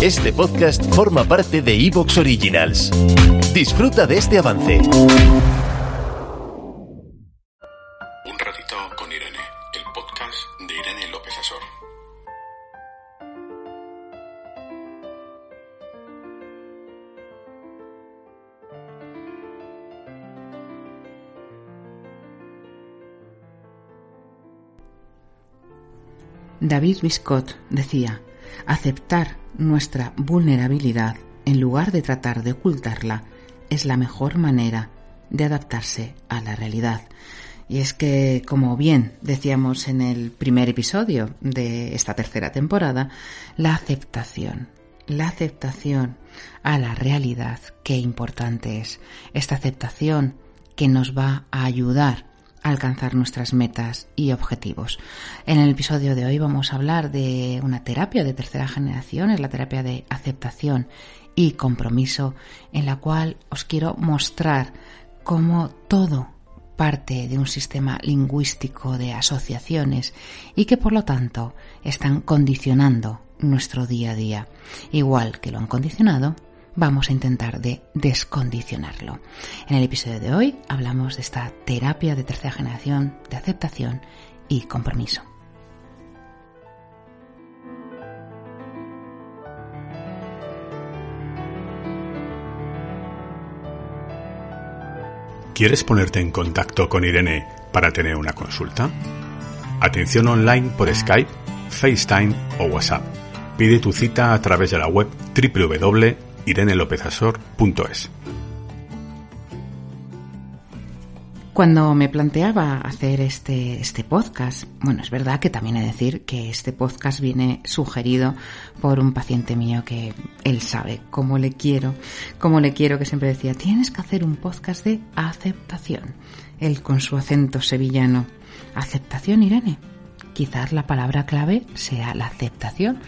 Este podcast forma parte de Evox Originals. Disfruta de este avance. Un ratito con Irene, el podcast de Irene López Azor. David Biscott decía, aceptar nuestra vulnerabilidad en lugar de tratar de ocultarla es la mejor manera de adaptarse a la realidad. Y es que, como bien decíamos en el primer episodio de esta tercera temporada, la aceptación, la aceptación a la realidad, qué importante es. Esta aceptación que nos va a ayudar alcanzar nuestras metas y objetivos. En el episodio de hoy vamos a hablar de una terapia de tercera generación, es la terapia de aceptación y compromiso, en la cual os quiero mostrar cómo todo parte de un sistema lingüístico de asociaciones y que por lo tanto están condicionando nuestro día a día, igual que lo han condicionado vamos a intentar de descondicionarlo. En el episodio de hoy hablamos de esta terapia de tercera generación de aceptación y compromiso. ¿Quieres ponerte en contacto con Irene para tener una consulta? Atención online por Skype, FaceTime o WhatsApp. Pide tu cita a través de la web www irenelopezasor.es. Cuando me planteaba hacer este, este podcast, bueno, es verdad que también he de decir que este podcast viene sugerido por un paciente mío que él sabe cómo le quiero, cómo le quiero, que siempre decía, tienes que hacer un podcast de aceptación. Él con su acento sevillano. ¿Aceptación, Irene? Quizás la palabra clave sea la aceptación.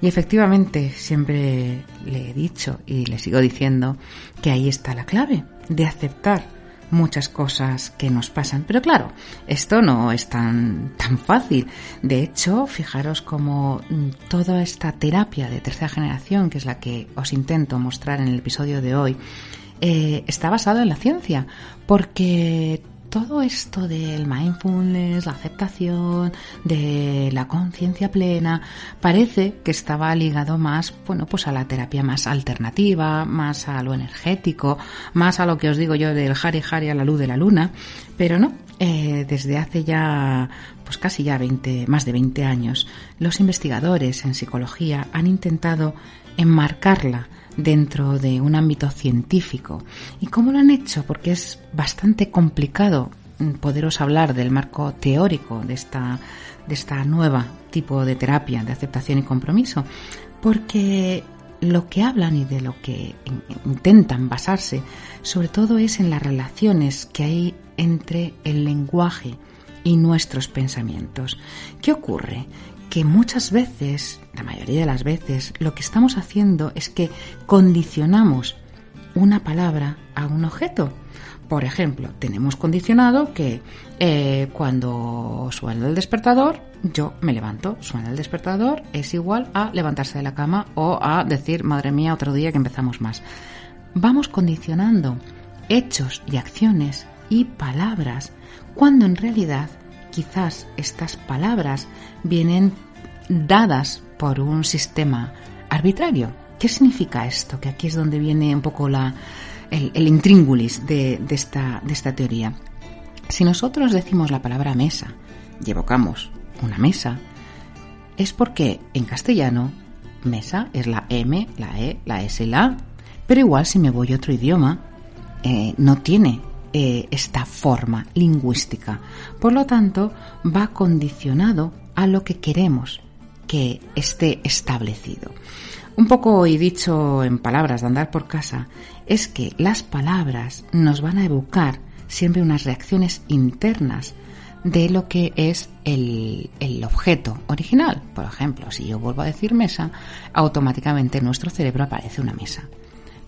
Y efectivamente, siempre le he dicho y le sigo diciendo que ahí está la clave, de aceptar muchas cosas que nos pasan. Pero claro, esto no es tan, tan fácil. De hecho, fijaros como toda esta terapia de tercera generación, que es la que os intento mostrar en el episodio de hoy, eh, está basado en la ciencia, porque todo esto del mindfulness, la aceptación, de la conciencia plena, parece que estaba ligado más, bueno, pues a la terapia más alternativa, más a lo energético, más a lo que os digo yo del Hari Hari a la luz de la luna, pero no, eh, desde hace ya, pues casi ya 20, más de 20 años, los investigadores en psicología han intentado enmarcarla dentro de un ámbito científico. ¿Y cómo lo han hecho? Porque es bastante complicado mm, poderos hablar del marco teórico de esta, de esta nueva tipo de terapia de aceptación y compromiso, porque lo que hablan y de lo que intentan basarse sobre todo es en las relaciones que hay entre el lenguaje y nuestros pensamientos. ¿Qué ocurre? que muchas veces, la mayoría de las veces, lo que estamos haciendo es que condicionamos una palabra a un objeto. Por ejemplo, tenemos condicionado que eh, cuando suena el despertador, yo me levanto. Suena el despertador es igual a levantarse de la cama o a decir, madre mía, otro día que empezamos más. Vamos condicionando hechos y acciones y palabras cuando en realidad quizás estas palabras vienen dadas por un sistema arbitrario. ¿Qué significa esto? Que aquí es donde viene un poco la, el, intríngulis de, esta, de esta teoría. Si nosotros decimos la palabra mesa y evocamos una mesa, es porque en castellano mesa es la M, la E, la S y la A. Pero igual si me voy a otro idioma, eh, no tiene eh, esta forma lingüística. Por lo tanto, va condicionado a lo que queremos que esté establecido. Un poco y dicho en palabras de andar por casa, es que las palabras nos van a evocar siempre unas reacciones internas de lo que es el, el, objeto original. Por ejemplo, si yo vuelvo a decir mesa, automáticamente en nuestro cerebro aparece una mesa.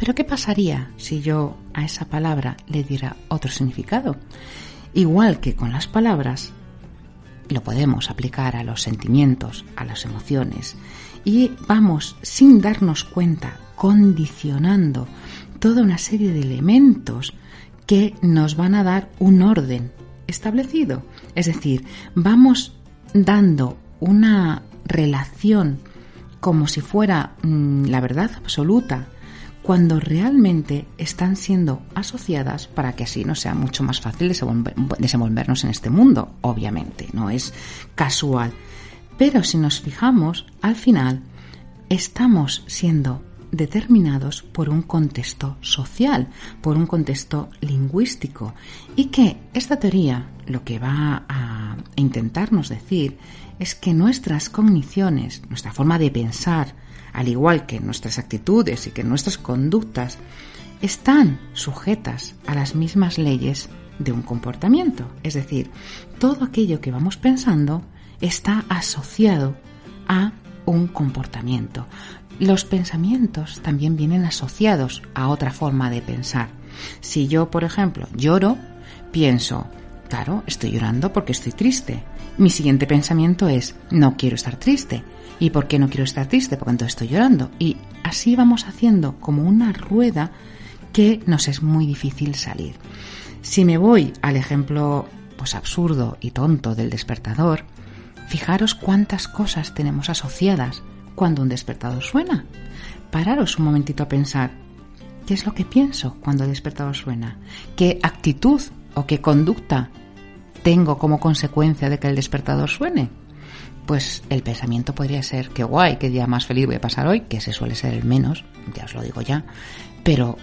Pero ¿qué pasaría si yo a esa palabra le diera otro significado? Igual que con las palabras, lo podemos aplicar a los sentimientos, a las emociones, y vamos, sin darnos cuenta, condicionando toda una serie de elementos que nos van a dar un orden establecido. Es decir, vamos dando una relación como si fuera mm, la verdad absoluta, cuando realmente están siendo asociadas para que así nos sea mucho más fácil desenvolvernos en este mundo, obviamente, no es casual. Pero si nos fijamos, al final estamos siendo determinados por un contexto social, por un contexto lingüístico, y que esta teoría lo que va a intentarnos decir es que nuestras cogniciones, nuestra forma de pensar, al igual que nuestras actitudes y que nuestras conductas, están sujetas a las mismas leyes de un comportamiento. Es decir, todo aquello que vamos pensando está asociado a un comportamiento. Los pensamientos también vienen asociados a otra forma de pensar. Si yo, por ejemplo, lloro, pienso, claro, estoy llorando porque estoy triste. Mi siguiente pensamiento es, no quiero estar triste. ¿Y por qué no quiero estar triste? Porque entonces estoy llorando. Y así vamos haciendo como una rueda que nos es muy difícil salir. Si me voy al ejemplo pues absurdo y tonto del despertador, Fijaros cuántas cosas tenemos asociadas cuando un despertador suena. Pararos un momentito a pensar, ¿qué es lo que pienso cuando el despertador suena? ¿Qué actitud o qué conducta tengo como consecuencia de que el despertador suene? Pues el pensamiento podría ser, qué guay, qué día más feliz voy a pasar hoy, que ese suele ser el menos, ya os lo digo ya, pero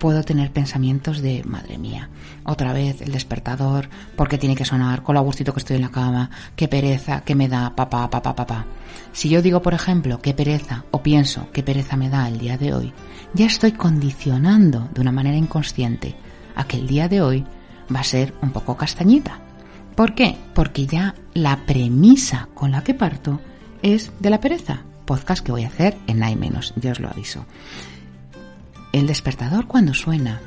puedo tener pensamientos de, madre mía, otra vez el despertador, porque tiene que sonar, con lo agustito que estoy en la cama, qué pereza, qué me da, papá, papá, papá. Si yo digo, por ejemplo, qué pereza, o pienso qué pereza me da el día de hoy, ya estoy condicionando de una manera inconsciente a que el día de hoy va a ser un poco castañita. ¿Por qué? Porque ya la premisa con la que parto es de la pereza. Podcast que voy a hacer en Hay menos, yo os lo aviso. El despertador cuando suena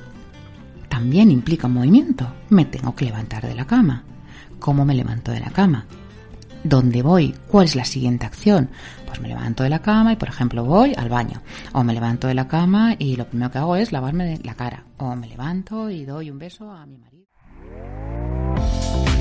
también implica un movimiento. Me tengo que levantar de la cama. ¿Cómo me levanto de la cama? ¿Dónde voy? ¿Cuál es la siguiente acción? Pues me levanto de la cama y, por ejemplo, voy al baño. O me levanto de la cama y lo primero que hago es lavarme la cara. O me levanto y doy un beso a mi marido.